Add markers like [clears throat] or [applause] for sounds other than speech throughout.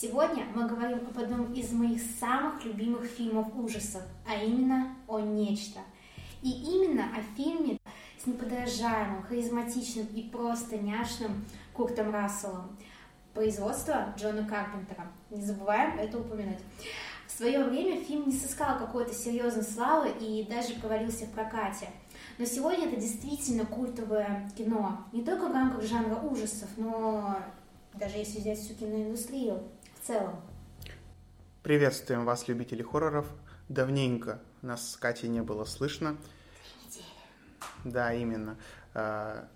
Сегодня мы говорим об одном из моих самых любимых фильмов ужасов, а именно о «Нечто». И именно о фильме с неподражаемым, харизматичным и просто няшным Куртом Расселом. Производство Джона Карпентера. Не забываем это упомянуть. В свое время фильм не сыскал какой-то серьезной славы и даже провалился в прокате. Но сегодня это действительно культовое кино. Не только в рамках жанра ужасов, но даже если взять всю киноиндустрию в целом. Приветствуем вас, любители хорроров. Давненько нас с Катей не было слышно. Да, именно. А,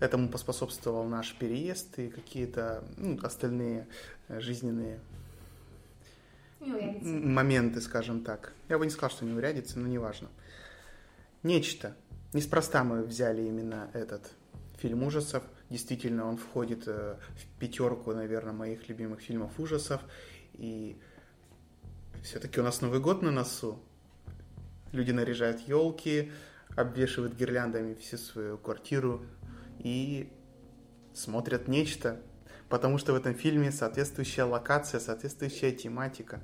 Этому поспособствовал наш переезд и какие-то ну, остальные жизненные моменты, скажем так. Я бы не сказал, что неурядицы, но неважно. Нечто. Неспроста мы взяли именно этот фильм ужасов. Действительно, он входит э, в пятерку, наверное, моих любимых фильмов ужасов. И все-таки у нас Новый год на носу. Люди наряжают елки, обвешивают гирляндами всю свою квартиру и смотрят нечто, потому что в этом фильме соответствующая локация, соответствующая тематика.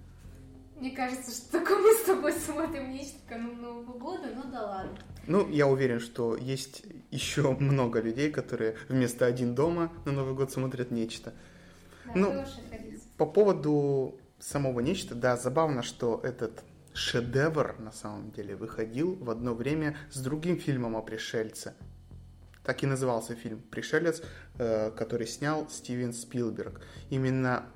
Мне кажется, что [laughs] только мы с тобой смотрим нечто канун Нового года, ну да ладно. Ну, я уверен, что есть еще много людей, которые вместо один дома на Новый год смотрят нечто. Да, Ну. По поводу самого нечто, да, забавно, что этот шедевр на самом деле выходил в одно время с другим фильмом о пришельце. Так и назывался фильм «Пришелец», э, который снял Стивен Спилберг. Именно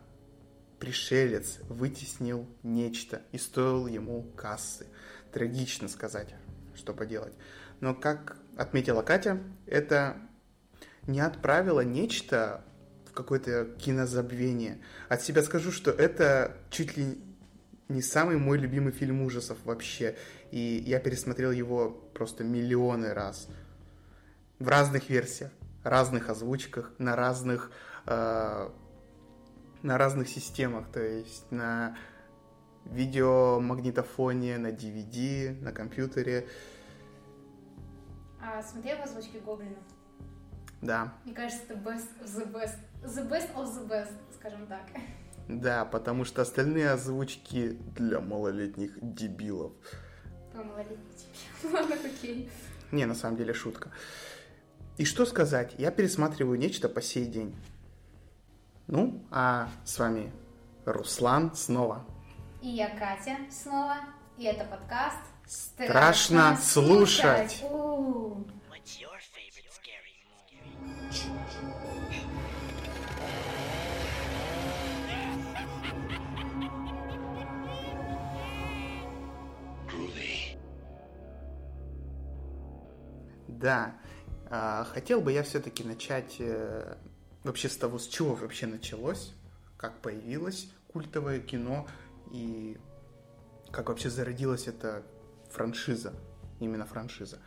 пришелец вытеснил нечто и стоил ему кассы. Трагично сказать, что поделать. Но, как отметила Катя, это не отправило нечто в какое-то кинозабвение. От себя скажу, что это чуть ли не самый мой любимый фильм ужасов вообще. И я пересмотрел его просто миллионы раз. В разных версиях, разных озвучках, на разных, э, на разных системах. То есть на видеомагнитофоне, на DVD, на компьютере. А смотрел озвучки Гоблина? Да, Мне кажется, это best of the best. The best of the best, скажем так. да, потому что остальные озвучки для малолетних дебилов. Про малолетних тебе. [laughs] Ладно, окей. Не, на самом деле шутка. И что сказать, я пересматриваю нечто по сей день. Ну, а с вами Руслан снова. И я Катя снова. И это подкаст Страшно слушать. У. Favorite scary movie? Да, а, хотел бы я все-таки начать э, вообще с того, с чего вообще началось, как появилось культовое кино и как вообще зародилась эта франшиза, именно франшиза.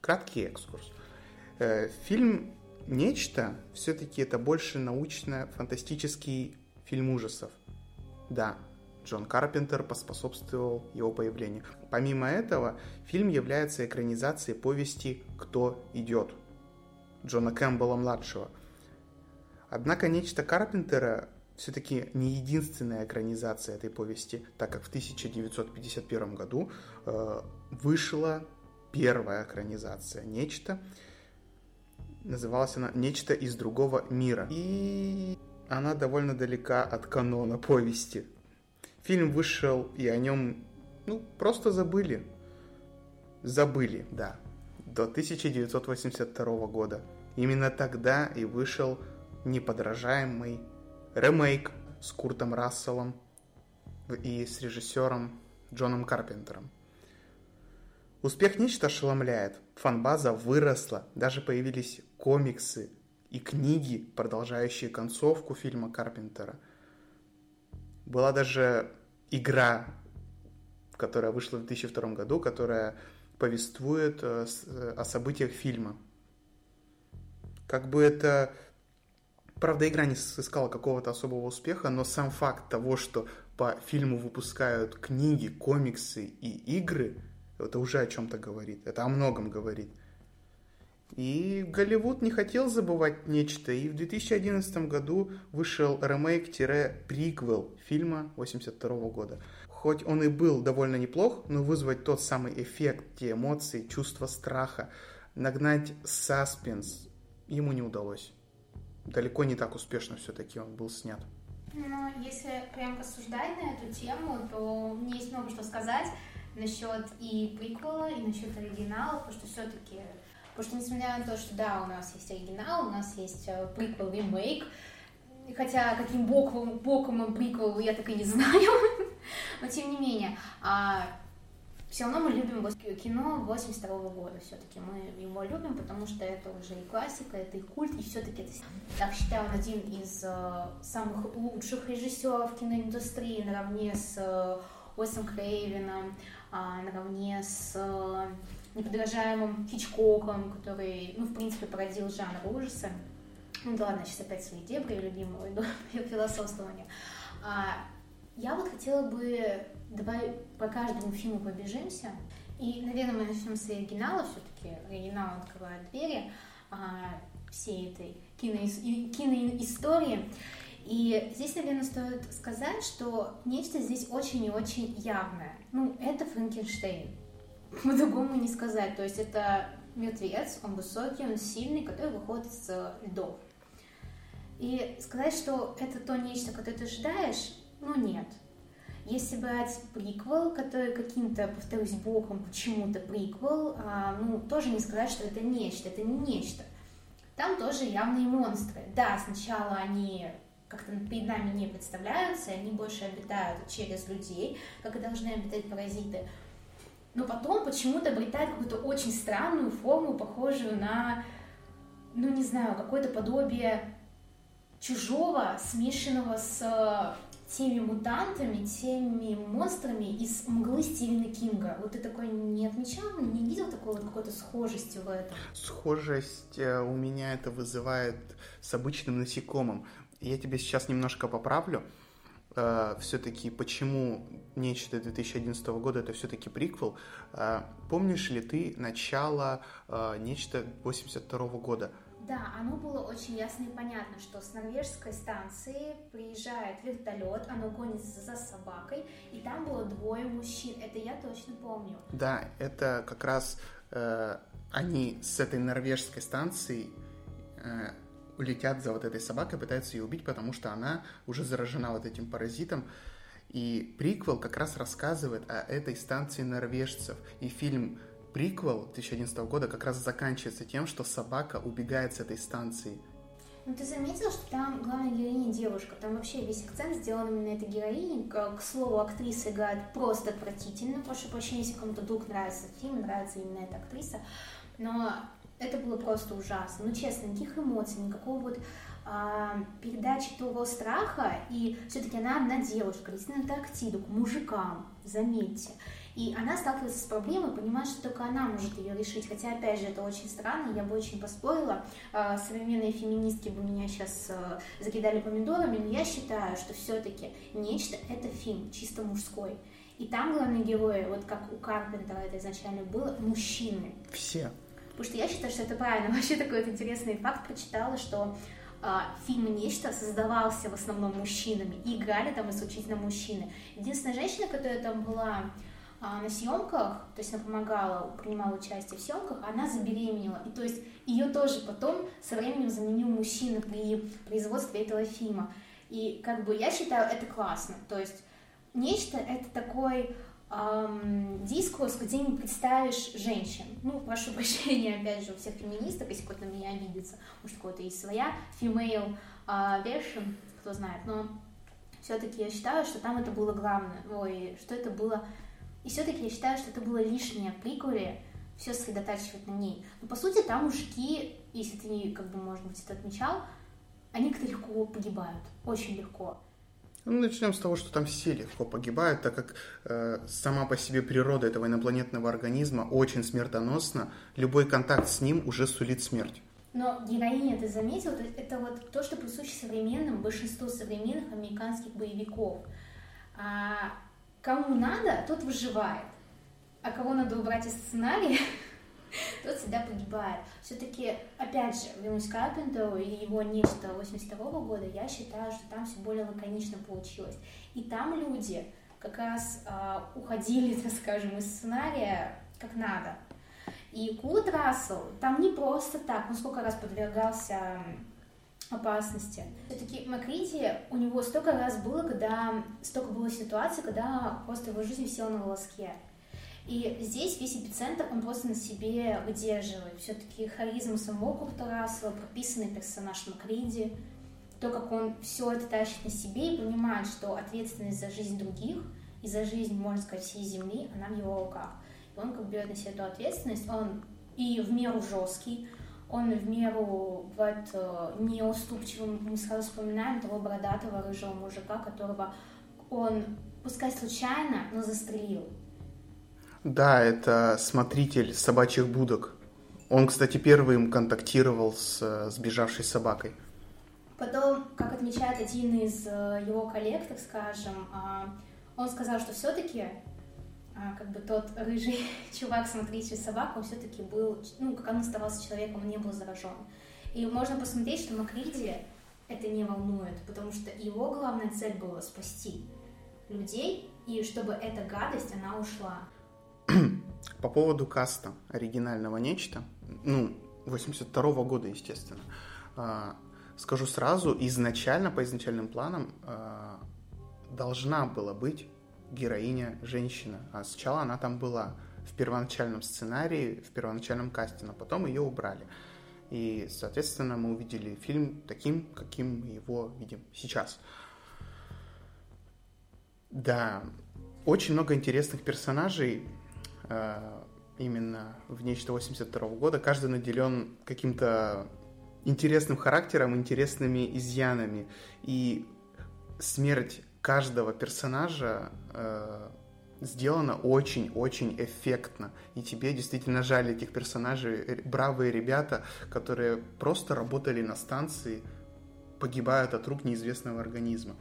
Краткий экскурс. Э, Фильм «Нечто» все-таки это больше научно-фантастический фильм ужасов. Да, Джон Карпентер поспособствовал его появлению. Помимо этого, фильм является экранизацией повести «Кто идет» Джона Кэмпбелла-младшего. Однако «Нечто Карпентера» все-таки не единственная экранизация этой повести, так как в 1951 году э, вышла первая экранизация «Нечто». Называлась она «Нечто из другого мира». И она довольно далека от канона повести. Фильм вышел, и о нем, ну, просто забыли. Забыли, да. До 1982 года. Именно тогда и вышел неподражаемый ремейк с Куртом Расселом и с режиссером Джоном Карпентером. Успех нечто ошеломляет. Фанбаза выросла, даже появились комиксы и книги, продолжающие концовку фильма Карпентера. Была даже игра, которая вышла в 2002 году, которая повествует э, э, о событиях фильма. Как бы это... Правда, игра не сыскала какого-то особого успеха, но сам факт того, что по фильму выпускают книги, комиксы и игры, это уже о чем-то говорит. Это о многом говорит. И Голливуд не хотел забывать нечто, и в 2011 году вышел ремейк-приквел фильма 82 года. Хоть он и был довольно неплох, но вызвать тот самый эффект, те эмоции, чувство страха, нагнать саспенс ему не удалось. Далеко не так успешно все-таки он был снят. Ну, если прям рассуждать на эту тему, то мне есть много что сказать насчет и приквела, и насчет оригинала, потому что все-таки Потому что, несмотря на то, что да, у нас есть оригинал, у нас есть э, приквел, ремейк, хотя каким боком, боком он приквел, я так и не [laughs] знаю, но тем не менее, а, все равно мы любим кино 82 -го года, все-таки мы его любим, потому что это уже и классика, это и культ, и все-таки это, так считаю, он один из uh, самых лучших режиссеров киноиндустрии, наравне с uh, Уэсом Крейвином, uh, наравне с uh, неподражаемым Хичкоком, который, ну, в принципе, породил жанр ужаса. Ну да ладно, сейчас опять свои дебри любимого иду [laughs] философствования. А, я вот хотела бы, давай по каждому фильму побежимся. И, наверное, мы начнем с оригинала, все-таки оригинал открывает двери а, всей этой киноис- киноистории. И здесь, наверное, стоит сказать, что нечто здесь очень и очень явное. Ну, это Франкенштейн по-другому не сказать. То есть это мертвец, он высокий, он сильный, который выходит из льдов. И сказать, что это то нечто, которое ты ожидаешь, ну нет. Если брать приквел, который каким-то, повторюсь, боком почему-то приквел, а, ну, тоже не сказать, что это нечто, это не нечто. Там тоже явные монстры. Да, сначала они как-то перед нами не представляются, они больше обитают через людей, как и должны обитать паразиты но потом почему-то обретает какую-то очень странную форму, похожую на, ну не знаю, какое-то подобие чужого, смешанного с теми мутантами, теми монстрами из мглы Стивена Кинга. Вот ты такой не отмечал, не видел такой вот какой-то схожести в этом? Схожесть э, у меня это вызывает с обычным насекомым. Я тебе сейчас немножко поправлю. Э, все-таки почему нечто 2011 года, это все-таки приквел. А, помнишь ли ты начало нечто 82 года? Да, оно было очень ясно и понятно, что с норвежской станции приезжает вертолет, оно гонится за собакой, и там было двое мужчин. Это я точно помню. Да, это как раз э, они с этой норвежской станции э, улетят за вот этой собакой, пытаются ее убить, потому что она уже заражена вот этим паразитом. И приквел как раз рассказывает о этой станции норвежцев. И фильм приквел 2011 года как раз заканчивается тем, что собака убегает с этой станции. Ну, ты заметил, что там главная героиня девушка, там вообще весь акцент сделан именно этой героине. К, слову, актриса играет просто отвратительно, прошу прощения, если кому-то вдруг нравится фильм, нравится именно эта актриса, но это было просто ужасно. Ну, честно, никаких эмоций, никакого вот а, передачи того страха, и все-таки она одна девушка, летит на Антарктиду к мужикам, заметьте. И она сталкивается с проблемой, понимает, что только она может ее решить. Хотя, опять же, это очень странно, я бы очень поспорила. А, современные феминистки бы меня сейчас а, закидали помидорами, но я считаю, что все-таки нечто — это фильм чисто мужской. И там главные герои, вот как у Карпентера это изначально было, мужчины. Все. Потому что я считаю, что это правильно. [laughs] Вообще такой вот интересный факт прочитала, что а, фильм «Нечто» создавался в основном мужчинами, и играли там исключительно мужчины. Единственная женщина, которая там была а, на съемках, то есть она помогала, принимала участие в съемках, она забеременела. И то есть ее тоже потом со временем заменил мужчина при производстве этого фильма. И как бы я считаю это классно. То есть нечто это такой эм, дискурс, где не представишь женщин. Ну, прошу [laughs] прощения, опять же, у всех феминисток, если кто-то на меня обидится, может, у кого-то есть своя female uh, version, кто знает, но все-таки я считаю, что там это было главное, ой, что это было... И все-таки я считаю, что это было лишнее в приквеле, все сосредотачивать на ней. Но, по сути, там мужики, если ты, как бы, может быть, это отмечал, они как-то легко погибают, очень легко. Ну, начнем с того, что там все легко погибают, так как э, сама по себе природа этого инопланетного организма очень смертоносна. Любой контакт с ним уже сулит смерть. Но героиня, ты заметил, это вот то, что присуще современным, большинству современных американских боевиков. А кому надо, тот выживает. А кого надо убрать из сценария, [laughs] тот всегда погибает. Все-таки, опять же, вернусь к Карпентеру и его нечто 82 года, я считаю, что там все более лаконично получилось. И там люди как раз а, уходили, [laughs] так скажем, из сценария как надо. И Курт Рассел там не просто так, он сколько раз подвергался опасности. Все-таки Макриди, у него столько раз было, когда столько было ситуаций, когда просто его жизнь села на волоске. И здесь весь эпицентр он просто на себе выдерживает. Все-таки харизма самого Курта Рассела, прописанный персонаж Макриди, то, как он все это тащит на себе и понимает, что ответственность за жизнь других и за жизнь, можно сказать, всей Земли, она в его руках. И он как берет на себя эту ответственность, он и в меру жесткий, он в меру бывает неуступчивым. Мы сразу вспоминаем того бородатого рыжего мужика, которого он, пускай случайно, но застрелил. Да, это смотритель собачьих будок. Он, кстати, первым контактировал с сбежавшей собакой. Потом, как отмечает один из э, его коллег, так скажем, а, он сказал, что все-таки а, как бы тот рыжий [laughs] чувак, смотритель собак, он все-таки был, ну, как он оставался человеком, он не был заражен. И можно посмотреть, что Макриди это не волнует, потому что его главная цель была спасти людей, и чтобы эта гадость, она ушла. [clears throat] По поводу каста оригинального нечто, ну, 82 -го года, естественно, а, скажу сразу, изначально, по изначальным планам, а, должна была быть героиня женщина, а сначала она там была в первоначальном сценарии, в первоначальном касте, но потом ее убрали. И, соответственно, мы увидели фильм таким, каким мы его видим сейчас. Да, очень много интересных персонажей, Э, именно в «Нечто 82 года». Каждый наделен каким-то интересным характером, интересными изъянами. И смерть каждого персонажа э, сделана очень-очень эффектно. И тебе действительно жаль этих персонажей. Бравые ребята, которые просто работали на станции, погибают от рук неизвестного организма.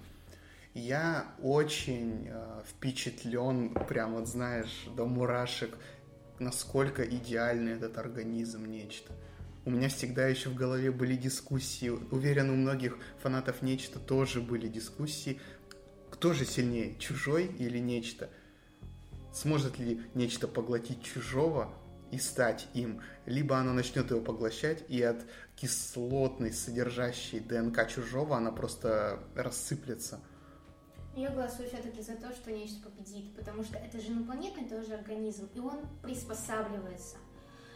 Я очень э, впечатлен, прям вот знаешь, до мурашек, насколько идеальный этот организм нечто. У меня всегда еще в голове были дискуссии. Уверен, у многих фанатов нечто тоже были дискуссии. Кто же сильнее, чужой или нечто? Сможет ли нечто поглотить чужого и стать им? Либо оно начнет его поглощать, и от кислотной, содержащей ДНК чужого она просто рассыплется – я голосую все-таки за то, что нечто победит, потому что это же инопланетный тоже организм, и он приспосабливается.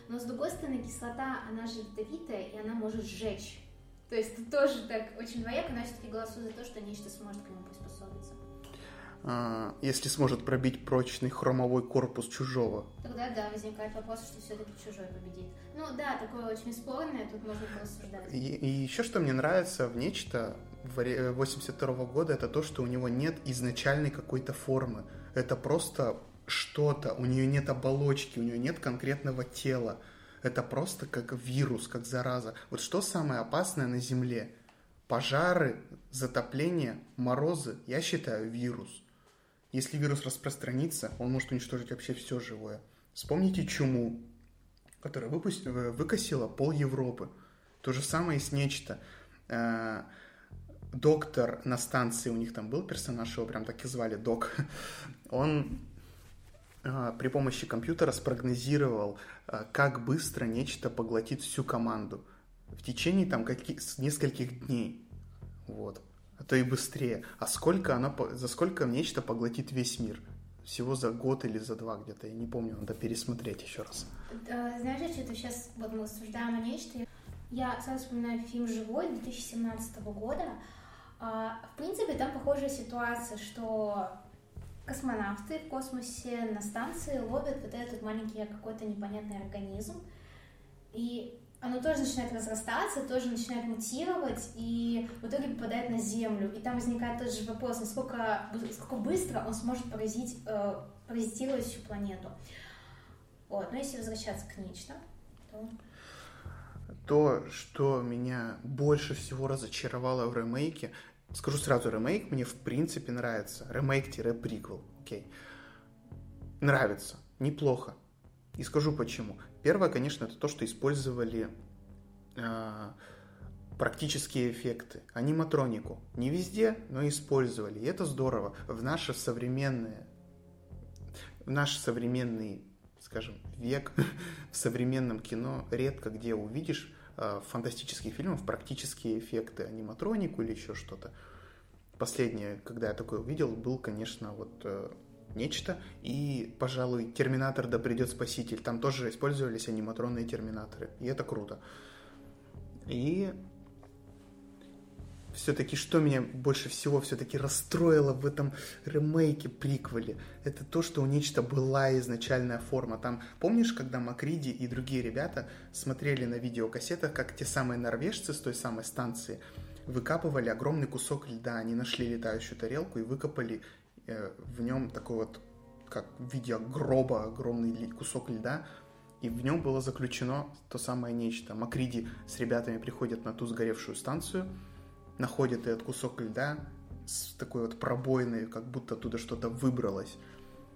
Но с другой стороны, кислота, она же ядовитая, и она может сжечь. То есть тут тоже так очень двояко, но я все-таки голосую за то, что нечто сможет к нему приспособиться. А, если сможет пробить прочный хромовой корпус чужого. Тогда да, возникает вопрос, что все-таки чужой победит. Ну да, такое очень спорное, тут можно порассуждать. И, и еще что мне нравится в нечто, 82 -го года, это то, что у него нет изначальной какой-то формы. Это просто что-то, у нее нет оболочки, у нее нет конкретного тела. Это просто как вирус, как зараза. Вот что самое опасное на Земле? Пожары, затопление, морозы, я считаю, вирус. Если вирус распространится, он может уничтожить вообще все живое. Вспомните чуму, которая выпустила, выкосила пол Европы. То же самое и с нечто. Э, доктор на станции, у них там был персонаж, его прям так и звали, док, он а, при помощи компьютера спрогнозировал, как быстро нечто поглотит всю команду в течение там каких, нескольких дней, вот, а то и быстрее. А сколько она, за сколько нечто поглотит весь мир? Всего за год или за два где-то, я не помню, надо пересмотреть еще раз. Знаешь, что-то сейчас, вот мы рассуждаем о нечто, я сразу вспоминаю фильм «Живой» 2017 года, а, в принципе, там похожая ситуация, что космонавты в космосе на станции ловят вот этот маленький какой-то непонятный организм, и оно тоже начинает разрастаться, тоже начинает мутировать, и в итоге попадает на Землю. И там возникает тот же вопрос, насколько, насколько быстро он сможет поразить, э, паразитировать всю планету. Вот. Но если возвращаться к нечто, то то, что меня больше всего разочаровало в ремейке, скажу сразу, ремейк мне в принципе нравится. Ремейк-приквел, окей. Нравится, неплохо. И скажу почему. Первое, конечно, это то, что использовали э, практические эффекты, аниматронику. Не везде, но использовали. И это здорово. В наше современное, в наш современный, скажем, век, [laughs] в современном кино редко где увидишь э, фантастических фильмов практические эффекты, аниматронику или еще что-то. Последнее, когда я такое увидел, был, конечно, вот э, нечто. И, пожалуй, Терминатор да придет спаситель. Там тоже использовались аниматронные терминаторы. И это круто. И все-таки что меня больше всего все-таки расстроило в этом ремейке, приквеле, это то, что у нечто была изначальная форма. Там, помнишь, когда Макриди и другие ребята смотрели на видеокассетах, как те самые норвежцы с той самой станции выкапывали огромный кусок льда, они нашли летающую тарелку и выкопали в нем такой вот, как в виде гроба, огромный кусок льда, и в нем было заключено то самое нечто. Макриди с ребятами приходят на ту сгоревшую станцию, находят этот кусок льда с такой вот пробойной, как будто оттуда что-то выбралось.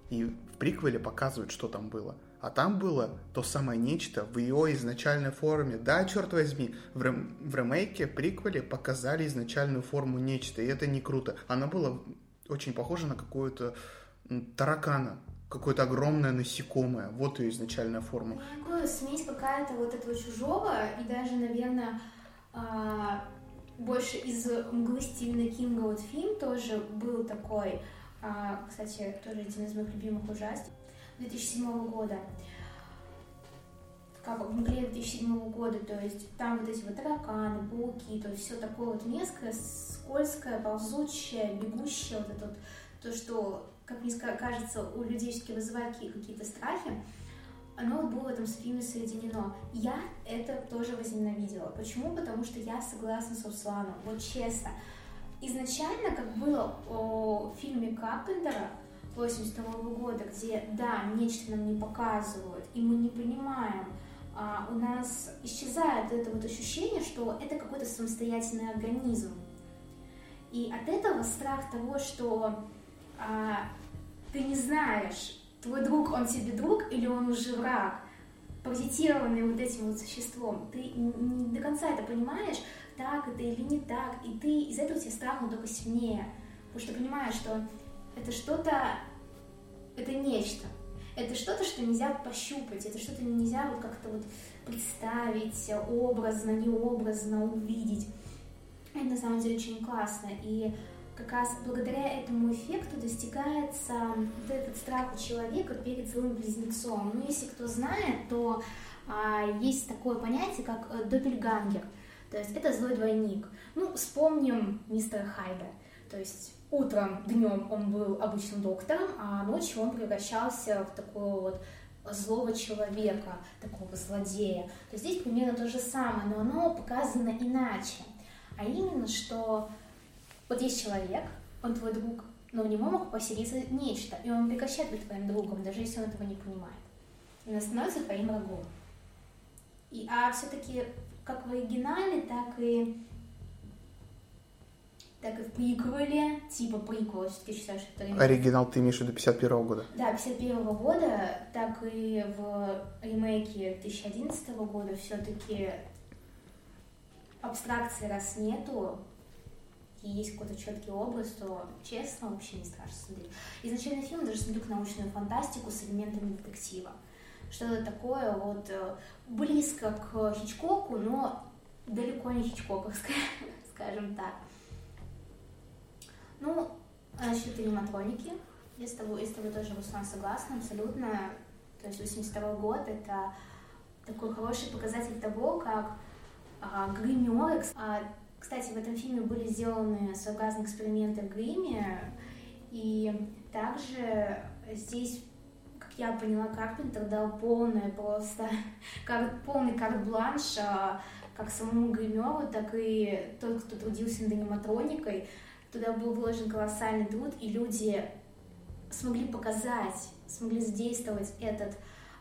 И в приквеле показывают, что там было. А там было то самое нечто в ее изначальной форме. Да, черт возьми, в, рем- в ремейке, приквеле показали изначальную форму нечто, и это не круто. Она была очень похожа на какую-то таракана, какое-то огромное насекомое. Вот ее изначальная форма. Такую смесь какая-то вот этого чужого и даже, наверное, а, больше из мглы Стивена Кинга вот фильм тоже был такой, а, кстати, тоже один из моих любимых ужастиков 2007 года. Как в мгле 2007 года, то есть там вот эти вот тараканы, пауки, то есть все такое вот мерзкое, скользкое, ползучее, бегущее, вот это вот, то, что, как мне кажется, у людей все-таки вызывает какие-то страхи оно было в этом фильме соединено. Я это тоже возненавидела. Почему? Потому что я согласна с Русланом, вот честно. Изначально, как было о фильме Карпентера 82 года, где, да, нечто нам не показывают, и мы не понимаем, у нас исчезает это вот ощущение, что это какой-то самостоятельный организм. И от этого страх того, что а, ты не знаешь, твой друг, он тебе друг или он уже враг, паразитированный вот этим вот существом, ты не до конца это понимаешь, так это или не так, и ты из этого тебе страх, он только сильнее, потому что понимаешь, что это что-то, это нечто, это что-то, что нельзя пощупать, это что-то нельзя вот как-то вот представить образно, необразно увидеть. Это на самом деле очень классно, и как раз благодаря этому эффекту достигается вот этот страх у человека перед своим близнецом. Ну, если кто знает, то а, есть такое понятие, как э, доппельгангер. То есть это злой двойник. Ну, вспомним мистера Хайда. То есть утром, днем он был обычным доктором, а ночью он превращался в такого вот злого человека, такого злодея. То есть здесь примерно то же самое, но оно показано иначе. А именно, что вот есть человек, он твой друг, но в него мог поселиться нечто, и он прекращает быть твоим другом, даже если он этого не понимает. И он становится твоим врагом. И, а все-таки как в оригинале, так и так и в приквеле, типа приквел, все-таки считаю, что это ремейк. Оригинал ты имеешь в виду 51 -го года? Да, 51 -го года, так и в ремейке 2011 года все-таки абстракции раз нету, и есть какой-то четкий образ, то честно вообще не страшно смотреть. Изначально фильм даже смотрю к научную фантастику с элементами детектива. Что-то такое вот э, близко к Хичкоку, но далеко не Хичкоковское, [laughs] скажем так. Ну, насчет аниматроники, я с тобой, я с тобой тоже, Руслан, согласна абсолютно. То есть 82 год — это такой хороший показатель того, как а, гримеры а, кстати, в этом фильме были сделаны своеобразные эксперименты в гриме, и также здесь, как я поняла, Карпентер дал полное просто, [laughs] как, полный карт-бланш а, как самому гримеру, так и тот, кто трудился над аниматроникой. Туда был вложен колоссальный труд, и люди смогли показать, смогли задействовать этот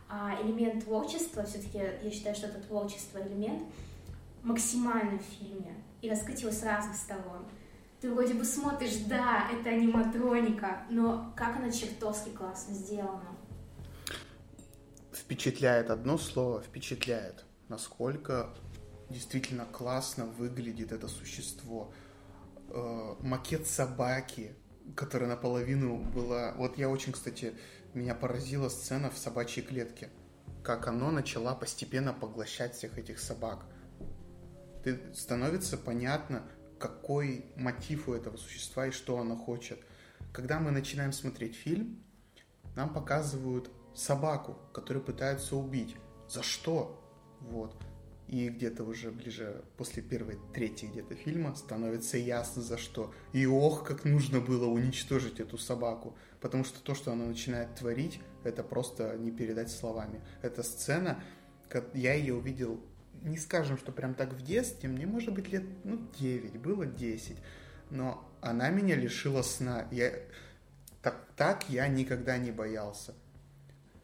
а, элемент творчества, все-таки я считаю, что это творчество элемент, максимально в фильме и раскрыть его с разных сторон. Ты вроде бы смотришь, да, это аниматроника, но как она чертовски классно сделана. впечатляет одно слово, впечатляет, насколько действительно классно выглядит это существо. Э, макет собаки, которая наполовину была... Вот я очень, кстати, меня поразила сцена в собачьей клетке. Как оно начала постепенно поглощать всех этих собак. Ты, становится понятно, какой мотив у этого существа и что оно хочет. Когда мы начинаем смотреть фильм, нам показывают собаку, которую пытаются убить. За что? Вот. И где-то уже ближе, после первой, третьей где-то фильма, становится ясно за что. И ох, как нужно было уничтожить эту собаку. Потому что то, что она начинает творить, это просто не передать словами. Эта сцена, я ее увидел, не скажем, что прям так в детстве, мне может быть лет, ну, 9, было 10. Но она меня лишила сна. Я... Так, так я никогда не боялся.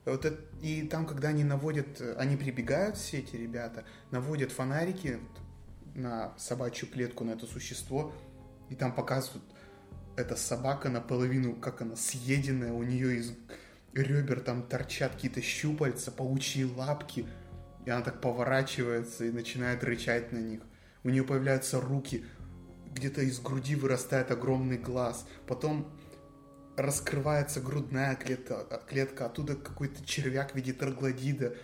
Вот это, и там, когда они наводят, они прибегают, все эти ребята, наводят фонарики на собачью клетку, на это существо, и там показывают, эта собака наполовину, как она съеденная, у нее из ребер там торчат какие-то щупальца, паучьи лапки, и она так поворачивается и начинает рычать на них. У нее появляются руки, где-то из груди вырастает огромный глаз, потом раскрывается грудная клетка, клетка оттуда какой-то червяк в виде троглодита.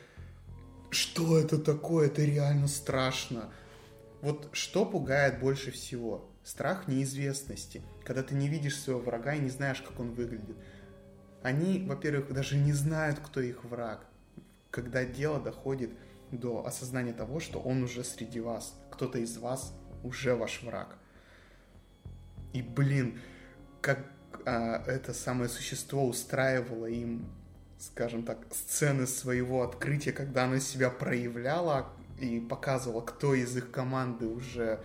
Что это такое? Это реально страшно. Вот что пугает больше всего? Страх неизвестности. Когда ты не видишь своего врага и не знаешь, как он выглядит. Они, во-первых, даже не знают, кто их враг. Когда дело доходит до осознания того, что он уже среди вас. Кто-то из вас уже ваш враг. И, блин, как а, это самое существо устраивало им, скажем так, сцены своего открытия, когда оно себя проявляло и показывало, кто из их команды уже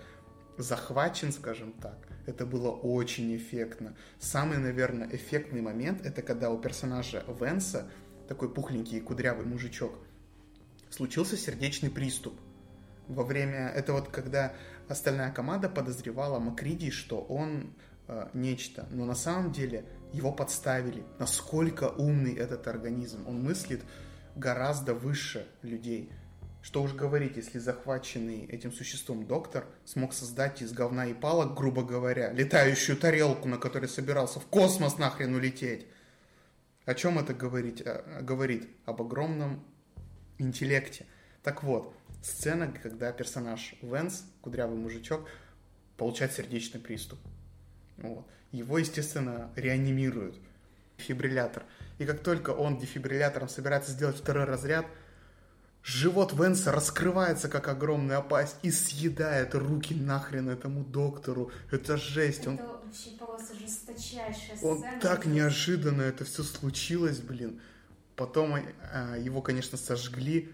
захвачен, скажем так. Это было очень эффектно. Самый, наверное, эффектный момент это когда у персонажа Венса, такой пухленький кудрявый мужичок, случился сердечный приступ. Во время... Это вот когда остальная команда подозревала Макриди, что он э, нечто, но на самом деле его подставили. Насколько умный этот организм. Он мыслит гораздо выше людей. Что уж говорить, если захваченный этим существом доктор смог создать из говна и палок, грубо говоря, летающую тарелку, на которой собирался в космос нахрен улететь. О чем это говорить? А, говорит об огромном интеллекте. Так вот, сцена, когда персонаж Венс, кудрявый мужичок, получает сердечный приступ. Вот. Его, естественно, реанимируют. Дефибриллятор. И как только он дефибриллятором собирается сделать второй разряд, живот Венса раскрывается, как огромная пасть, и съедает руки нахрен этому доктору. Это жесть. Это он... вообще просто жесточайшая Он сцена. так неожиданно это все случилось, блин. Потом а, его, конечно, сожгли,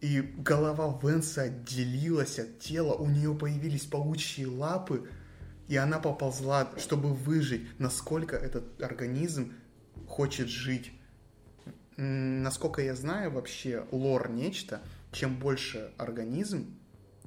и голова Венса отделилась от тела, у нее появились паучьи лапы, и она поползла, чтобы выжить. Насколько этот организм хочет жить. Насколько я знаю, вообще лор нечто, чем больше организм,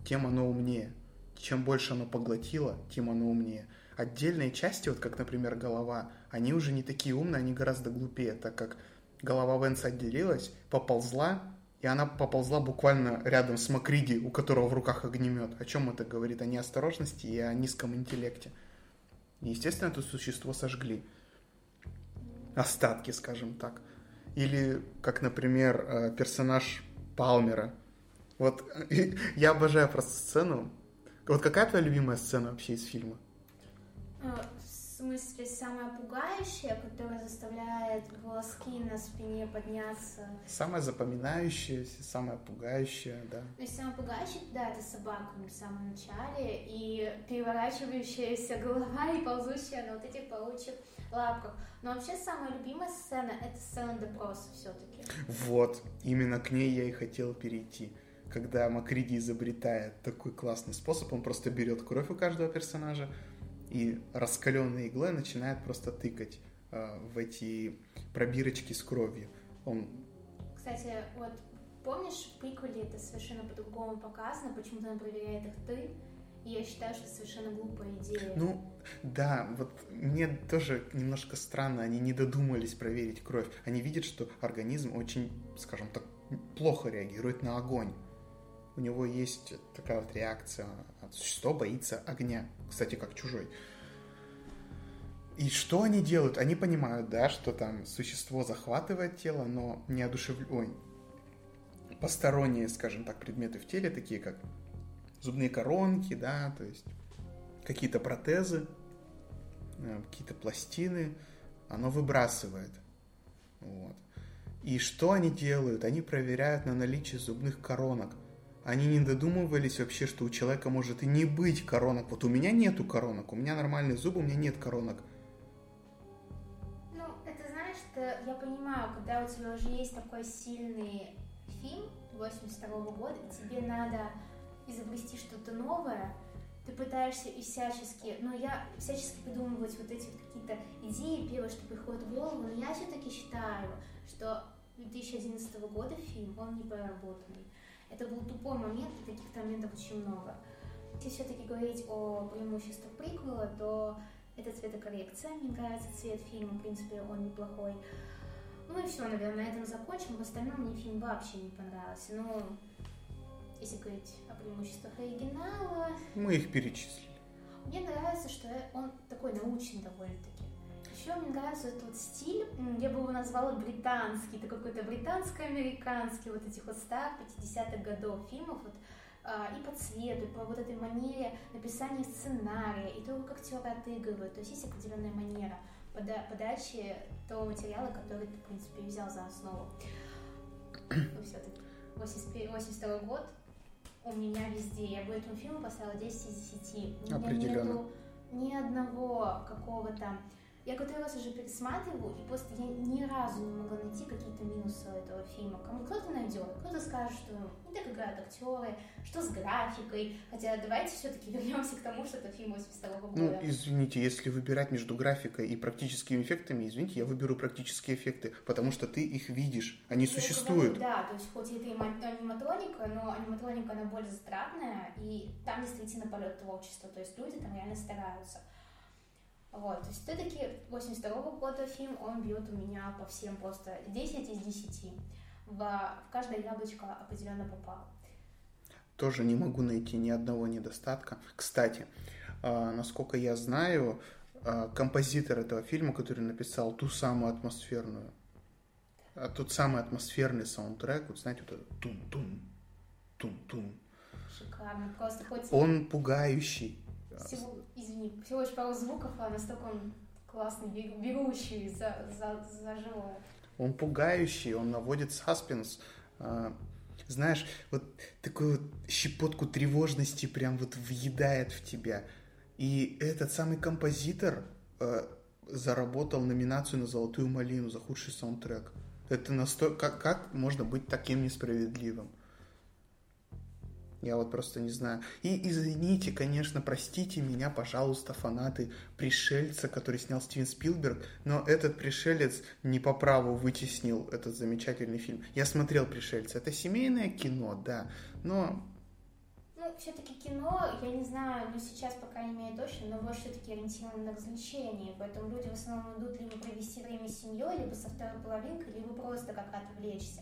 тем оно умнее. Чем больше оно поглотило, тем оно умнее. Отдельные части, вот как, например, голова, они уже не такие умные, они гораздо глупее, так как голова Венса отделилась, поползла, и она поползла буквально рядом с Макриди, у которого в руках огнемет. О чем это говорит? О неосторожности и о низком интеллекте. И, естественно, это существо сожгли. Остатки, скажем так. Или, как, например, э, персонаж Палмера. Вот я обожаю просто сцену. Вот какая твоя любимая сцена вообще из фильма? Смысле, самая пугающая, которая заставляет волоски на спине подняться. Самая запоминающаяся, самая пугающая, да. То есть самая пугающая, да, это собака в самом начале, и переворачивающаяся голова и ползущая на вот этих паучьих лапках. Но вообще самая любимая сцена — это сцена допроса все-таки. Вот, именно к ней я и хотел перейти. Когда Макриди изобретает такой классный способ, он просто берет кровь у каждого персонажа и раскаленной иглой начинает просто тыкать э, в эти пробирочки с кровью. Он Кстати, вот помнишь, в приколе это совершенно по-другому показано, почему-то он проверяет их ты, и я считаю, что это совершенно глупая идея. Ну, да, вот мне тоже немножко странно, они не додумались проверить кровь. Они видят, что организм очень, скажем так, плохо реагирует на огонь. У него есть такая вот реакция. Существо боится огня. Кстати, как чужой. И что они делают? Они понимают, да, что там существо захватывает тело, но не одушевлен... посторонние, скажем так, предметы в теле, такие как зубные коронки, да, то есть какие-то протезы, э, какие-то пластины, оно выбрасывает. Вот. И что они делают? Они проверяют на наличие зубных коронок. Они не додумывались вообще, что у человека может и не быть коронок. Вот у меня нету коронок, у меня нормальные зубы, у меня нет коронок. Ну, это знаешь, что я понимаю, когда у тебя уже есть такой сильный фильм 82 года, и тебе надо изобрести что-то новое, ты пытаешься и всячески, ну я всячески придумывать вот эти вот какие-то идеи первое, что приходит в голову, но я все-таки считаю, что 2011 года фильм, он не проработанный. Это был тупой момент, и таких моментов очень много. Если все-таки говорить о преимуществах приквела, то это цветокоррекция. Мне нравится цвет фильма, в принципе, он неплохой. Ну и все, наверное, на этом закончим. В остальном мне фильм вообще не понравился. Ну, если говорить о преимуществах оригинала... Мы их перечислили. Мне нравится, что он такой научный довольно-таки. Еще мне нравится этот вот стиль, я бы его назвала британский, это какой-то британско-американский, вот этих вот старых 50-х годов фильмов, вот, а, и по цвету, и по вот этой манере написания сценария, и то, как актеры отыгрывают, то есть есть определенная манера пода подачи того материала, который ты, в принципе, взял за основу. Но все-таки 82 год, у меня везде. Я бы этому фильму поставила 10 из 10. У меня нету ни одного какого-то я который раз уже пересматриваю, и просто я ни разу не могла найти какие-то минусы этого фильма. Кому кто-то найдет, кто-то скажет, что не так играют актеры, что с графикой. Хотя давайте все-таки вернемся к тому, что это фильм 82 года. Ну, извините, если выбирать между графикой и практическими эффектами, извините, я выберу практические эффекты, потому что ты их видишь, они я существуют. Говорю, да, то есть хоть это и аниматроника, но аниматроника, она более затратная, и там действительно полет творчества, то есть люди там реально стараются. Вот, то есть все-таки 82 -го года фильм, он бьет у меня по всем просто 10 из 10. В, в каждое яблочко определенно попал. Тоже не могу найти ни одного недостатка. Кстати, э, насколько я знаю, э, композитор этого фильма, который написал ту самую атмосферную, э, тот самый атмосферный саундтрек, вот знаете, вот этот тун-тун, тун-тун. Шикарно, просто хоть... Он пугающий всего, извини, всего лишь пару звуков, а настолько он классный, берущий за, за, за живое. Он пугающий, он наводит саспенс. А, знаешь, вот такую вот щепотку тревожности прям вот въедает в тебя. И этот самый композитор э, заработал номинацию на «Золотую малину» за худший саундтрек. Это настолько... Как, как можно быть таким несправедливым? Я вот просто не знаю. И извините, конечно, простите меня, пожалуйста, фанаты пришельца, который снял Стивен Спилберг, но этот пришелец не по праву вытеснил этот замечательный фильм. Я смотрел пришельца. Это семейное кино, да, но ну, все-таки кино, я не знаю, но сейчас, по крайней мере, точно, но больше все-таки ориентировано на развлечения, поэтому люди в основном идут либо провести время с семьей, либо со второй половинкой, либо просто как отвлечься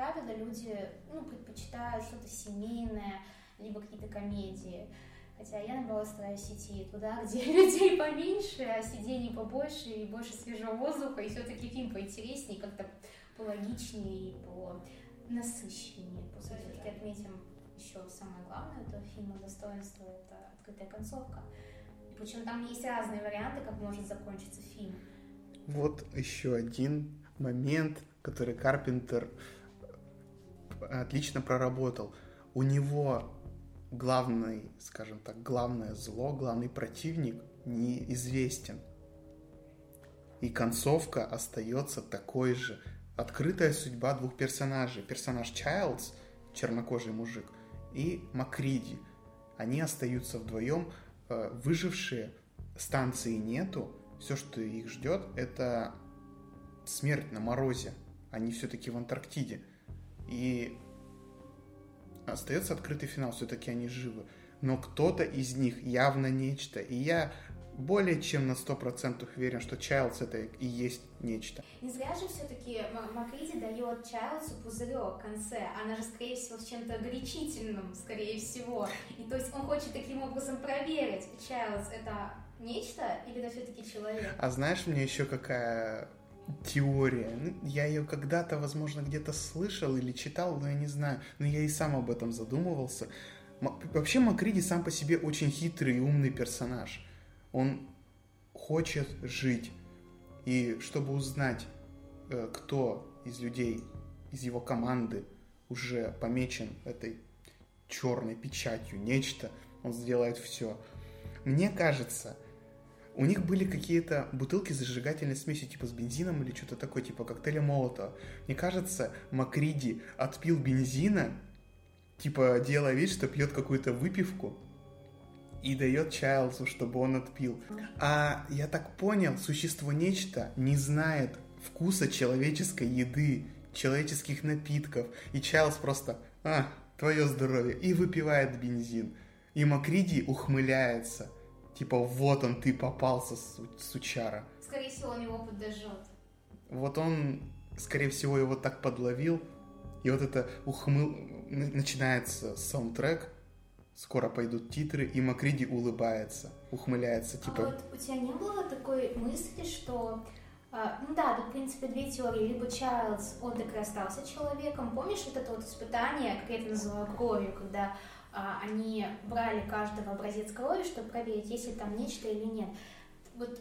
правило, люди ну, предпочитают что-то семейное, либо какие-то комедии. Хотя я, наоборот, стараюсь идти туда, [laughs] где людей поменьше, а сидений побольше и больше свежего воздуха, и все-таки фильм поинтереснее, как-то пологичнее и по насыщеннее. После все-таки отметим еще самое главное этого фильма достоинство — это открытая концовка. Причем там есть разные варианты, как может закончиться фильм. Вот еще один момент, который Карпентер отлично проработал. У него главный, скажем так, главное зло, главный противник неизвестен. И концовка остается такой же. Открытая судьба двух персонажей. Персонаж Чайлдс, чернокожий мужик, и Макриди. Они остаются вдвоем, э, выжившие, станции нету, все, что их ждет, это смерть на морозе. Они все-таки в Антарктиде. И остается открытый финал, все-таки они живы. Но кто-то из них явно нечто. И я более чем на 100% уверен, что Чайлдс это и есть нечто. Не зря же все-таки Макриди дает Чайлдсу пузырек в конце. Она же, скорее всего, с чем-то горячительным, скорее всего. И то есть он хочет таким образом проверить, Чайлдс это нечто или это все-таки человек? А знаешь, мне еще какая теория. Ну, Я ее когда-то, возможно, где-то слышал или читал, но я не знаю. Но я и сам об этом задумывался. Вообще Макриди сам по себе очень хитрый и умный персонаж. Он хочет жить. И чтобы узнать, э, кто из людей, из его команды уже помечен этой черной печатью, нечто, он сделает все. Мне кажется, у них были какие-то бутылки зажигательной смесью, типа с бензином или что-то такое, типа коктейля Молотова. Мне кажется, Макриди отпил бензина, типа делая вид, что пьет какую-то выпивку, и дает Чайлзу, чтобы он отпил. А я так понял, существо нечто не знает вкуса человеческой еды, человеческих напитков. И Чайлз просто, а, твое здоровье, и выпивает бензин. И Макриди ухмыляется. Типа, вот он, ты попался, су- сучара. Скорее всего, он его подожжет. Вот он, скорее всего, его так подловил. И вот это ухмыл... Начинается саундтрек, скоро пойдут титры, и Макриди улыбается, ухмыляется, А типа... вот у тебя не было такой мысли, что... а, ну да, тут, в принципе, две теории. Либо Чайлдс, он так и остался человеком. Помнишь вот это вот испытание, как я это называю, кровью, когда а, они брали каждого образец крови, чтобы проверить, есть ли там нечто или нет. Вот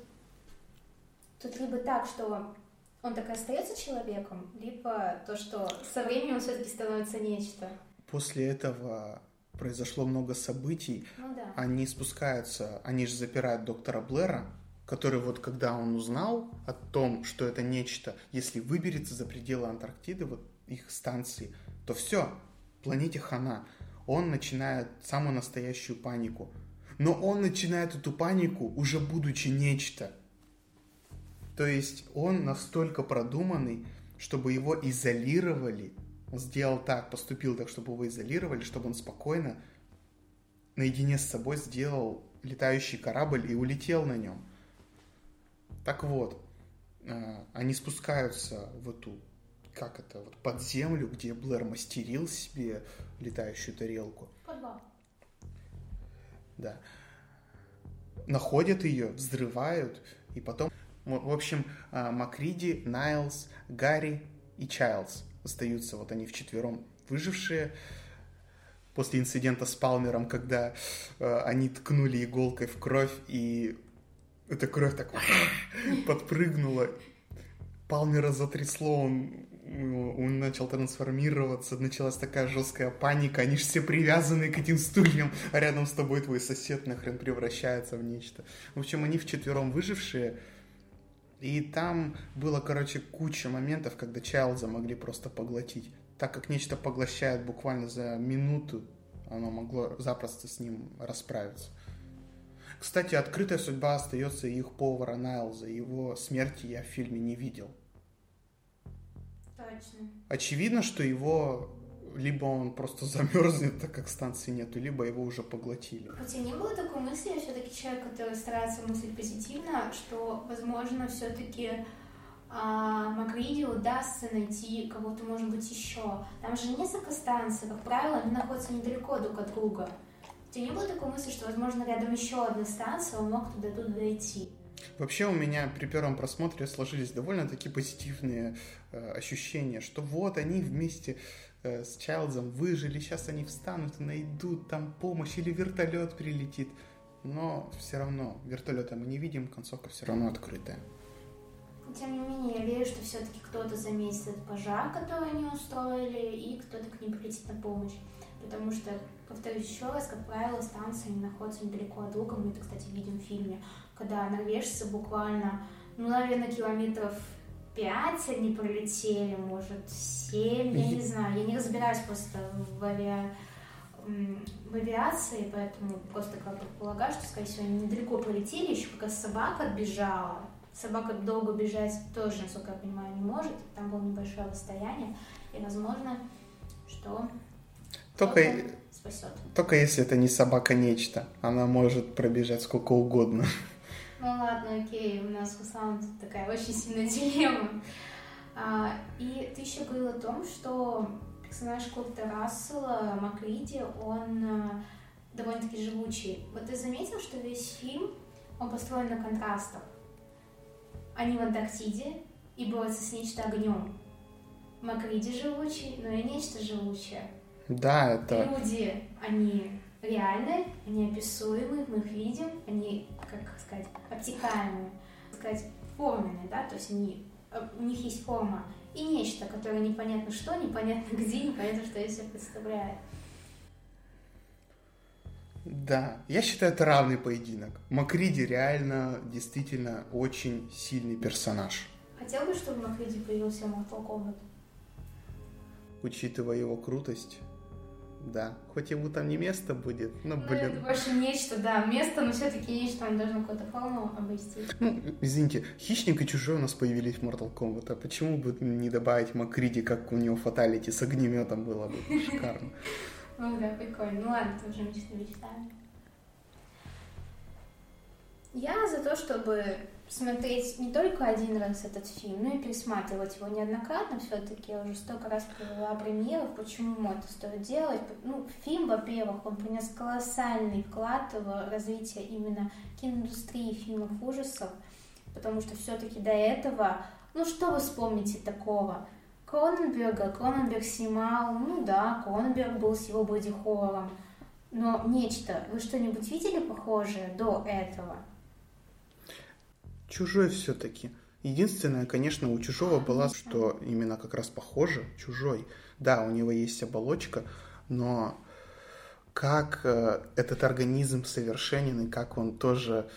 тут либо так, что он так и остается человеком, либо то, что со временем он все-таки становится нечто. После этого произошло много событий, Ну да. они спускаются, они же запирают доктора Блэра, который вот когда он узнал о том, что это нечто, если выберется за пределы Антарктиды, вот их станции, то все, планете хана. Он начинает самую настоящую панику. Но он начинает эту панику, уже будучи нечто. То есть он настолько продуманный, чтобы его изолировали. Он сделал так, поступил так, чтобы его изолировали, чтобы он спокойно наедине с собой сделал летающий корабль и улетел на нем. Так вот, э, они спускаются в эту, как это, вот под землю, где Блэр мастерил себе летающую тарелку. Подвал. Да. Находят ее, взрывают, и потом... В общем, а, Макриди, Найлз, Гарри и Чайлз остаются. Вот они вчетвером выжившие после инцидента с Палмером, когда э, они ткнули иголкой в кровь, и эта кровь так [laughs] подпрыгнула. Палмера затрясло, он, он начал трансформироваться, началась такая жесткая паника, они же все привязаны к этим стульям, а рядом с тобой твой сосед нахрен превращается в нечто. В общем, они вчетвером выжившие, и там было, короче, куча моментов, когда Чайлза могли просто поглотить. Так как нечто поглощает буквально за минуту, оно могло запросто с ним расправиться. Кстати, открытая судьба остается их повара Найлза. Его смерти я в фильме не видел. Точно. Очевидно, что его либо он просто [laughs] замерзнет, так как станции нету, либо его уже поглотили. У тебя не было такой мысли, я все-таки человек, который старается мыслить позитивно, что, возможно, все-таки Макриди удастся найти кого-то, может быть, еще. Там же несколько станций, как правило, они находятся недалеко друг от друга. У тебя не было такой мысли, что, возможно, рядом еще одна станция, он мог туда туда дойти? Вообще у меня при первом просмотре сложились довольно такие позитивные э, ощущения, что вот они вместе э, с Чайлдзом выжили, сейчас они встанут и найдут там помощь или вертолет прилетит. Но все равно вертолета мы не видим, концовка все равно открытая. Тем не менее, я верю, что все-таки кто-то заметит этот пожар, который они устроили, и кто-то к ним прилетит на помощь. Потому что, повторюсь еще раз, как правило, станции находятся недалеко от друга. Мы это, кстати, видим в фильме, когда норвежцы буквально, ну, наверное, километров пять они пролетели, может, семь, я не знаю. Я не разбираюсь просто в, авиа... в авиации, поэтому просто как предполагаю, что, скорее всего, они недалеко пролетели, еще пока собака отбежала. Собака долго бежать тоже, насколько я понимаю, не может. Там было небольшое расстояние. И, возможно, что Только, спасет. только если это не собака нечто, она может пробежать сколько угодно. Ну ладно, окей, у нас у Руслан тут такая очень сильная дилемма. А, и ты еще говорил о том, что персонаж Курта Рассела, Макриди, он а, довольно-таки живучий. Вот ты заметил, что весь фильм, он построен на контрастах. Они в Антарктиде и борются с нечто огнем. Макриди живучий, но и нечто живучее. Да, это... Люди, они реальны, они описуемы, мы их видим, они, как сказать, обтекаемые, так сказать, форменные, да, то есть они, э, у них есть форма и нечто, которое непонятно что, непонятно где, непонятно, что из себя представляет. Да, я считаю, это равный поединок. Макриди реально действительно очень сильный персонаж. Хотел бы, чтобы Макриди появился в Mortal Kombat? Учитывая его крутость, да. Хоть ему там не место будет, но, Ну, блин. это больше нечто, да, место, но все-таки нечто, он должен какую-то форму обрести. Ну, извините, Хищник и Чужой у нас появились в Mortal Kombat, а почему бы не добавить Макриди, как у него фаталити с огнеметом было бы шикарно. Ну да, прикольно. Ну ладно, это уже мечтами. Я за то, чтобы смотреть не только один раз этот фильм, но и пересматривать его неоднократно. Все-таки я уже столько раз провела премьеров, почему это стоит делать. Ну, фильм, во-первых, он принес колоссальный вклад в развитие именно киноиндустрии фильмов ужасов, потому что все-таки до этого, ну что вы вспомните такого? Кроненберга, Кроненберг снимал, ну да, Кроненберг был с его боди-хоррором, но нечто, вы что-нибудь видели похожее до этого? Чужой все-таки. Единственное, конечно, у Чужого было, что именно как раз похоже, Чужой. Да, у него есть оболочка, но как э, этот организм совершенен и как он тоже...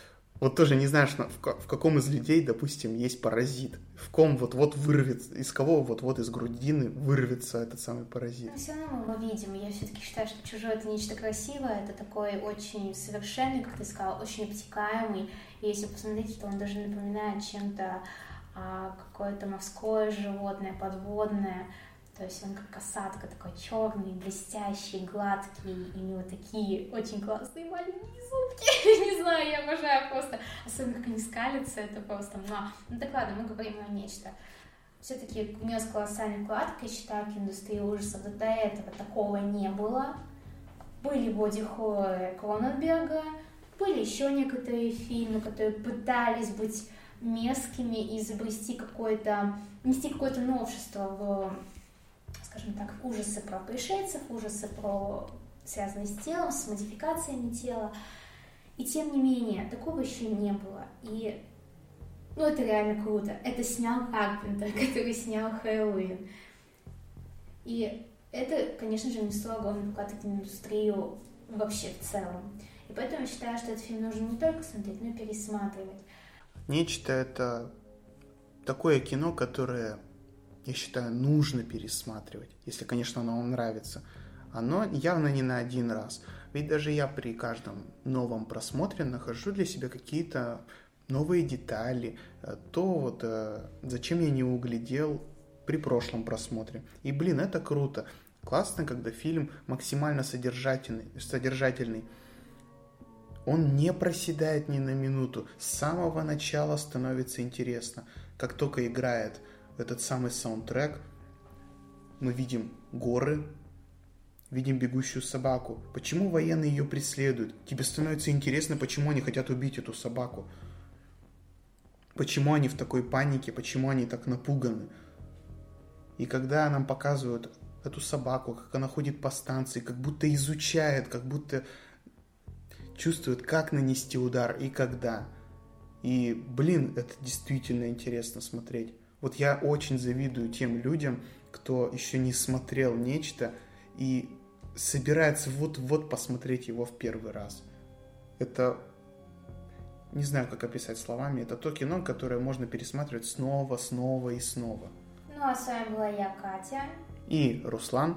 Вот тоже не знаешь, на- в, ка- в каком из людей, допустим, есть паразит. В ком вот-вот вырвется, из кого вот-вот из грудины вырвется этот самый паразит. Но все равно мы его видим. Я все-таки считаю, что чужой это нечто красивое, это такой очень совершенный, как ты сказал, очень обтекаемый. И если посмотреть, то он даже напоминает чем-то а, какое-то морское животное, подводное. То есть он как касатка, такой черный, блестящий, гладкий, и у него такие очень классные маленькие зубки. [laughs] Не знаю, я обожаю просто. Особенно как они скалятся, это просто... муа. Ну так ладно, мы говорим о нечто все-таки внес колоссальный вклад, я считаю, к индустрии ужасов. До этого такого не было. Были боди-хорроры Кроненберга, были еще некоторые фильмы, которые пытались быть мерзкими и изобрести какое-то, нести какое-то новшество в, скажем так, ужасы про пришельцев, ужасы про связанные с телом, с модификациями тела. И тем не менее, такого еще не было. И ну, это реально круто. Это снял Карпентер, [laughs] который снял Хэллоуин. И это, конечно же, внесло огромный вклад в киноиндустрию вообще в целом. И поэтому я считаю, что этот фильм нужно не только смотреть, но и пересматривать. Нечто это такое кино, которое, я считаю, нужно пересматривать, если, конечно, оно вам нравится. Оно явно не на один раз. Ведь даже я при каждом новом просмотре нахожу для себя какие-то новые детали, э, то вот э, зачем я не углядел при прошлом просмотре. И, блин, это круто. Классно, когда фильм максимально содержательный, содержательный. Он не проседает ни на минуту. С самого начала становится интересно. Как только играет этот самый саундтрек, мы видим горы, видим бегущую собаку. Почему военные ее преследуют? Тебе становится интересно, почему они хотят убить эту собаку. Почему они в такой панике, почему они так напуганы. И когда нам показывают эту собаку, как она ходит по станции, как будто изучает, как будто чувствует, как нанести удар и когда. И, блин, это действительно интересно смотреть. Вот я очень завидую тем людям, кто еще не смотрел нечто и собирается вот-вот посмотреть его в первый раз. Это не знаю, как описать словами. Это то кино, которое можно пересматривать снова, снова и снова. Ну а с вами была я, Катя. И Руслан.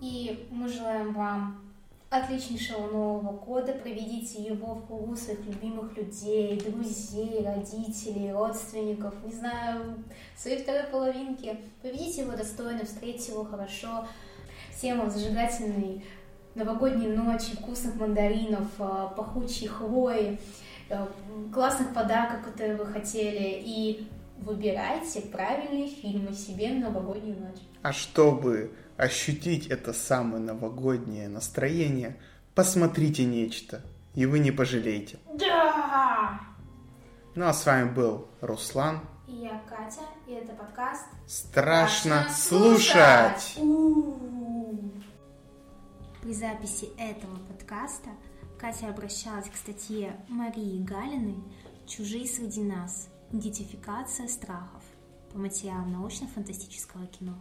И мы желаем вам отличнейшего Нового года. Проведите его в кругу своих любимых людей, друзей, родителей, родственников, не знаю, своей второй половинки. Проведите его достойно, встретите его хорошо. Всем вам зажигательной новогодней ночи, вкусных мандаринов, а, пахучей хвои э, классных подарков, которые вы хотели, и выбирайте правильные фильмы себе на новогоднюю ночь. А чтобы ощутить это самое новогоднее настроение, посмотрите нечто, и вы не пожалеете. Да! Ну а с вами был Руслан. И я Катя, и это подкаст Страшно слушать! У-у-у. При записи этого подкаста Катя обращалась к статье Марии Галиной «Чужие среди нас. Идентификация страхов» по материалам научно-фантастического кино.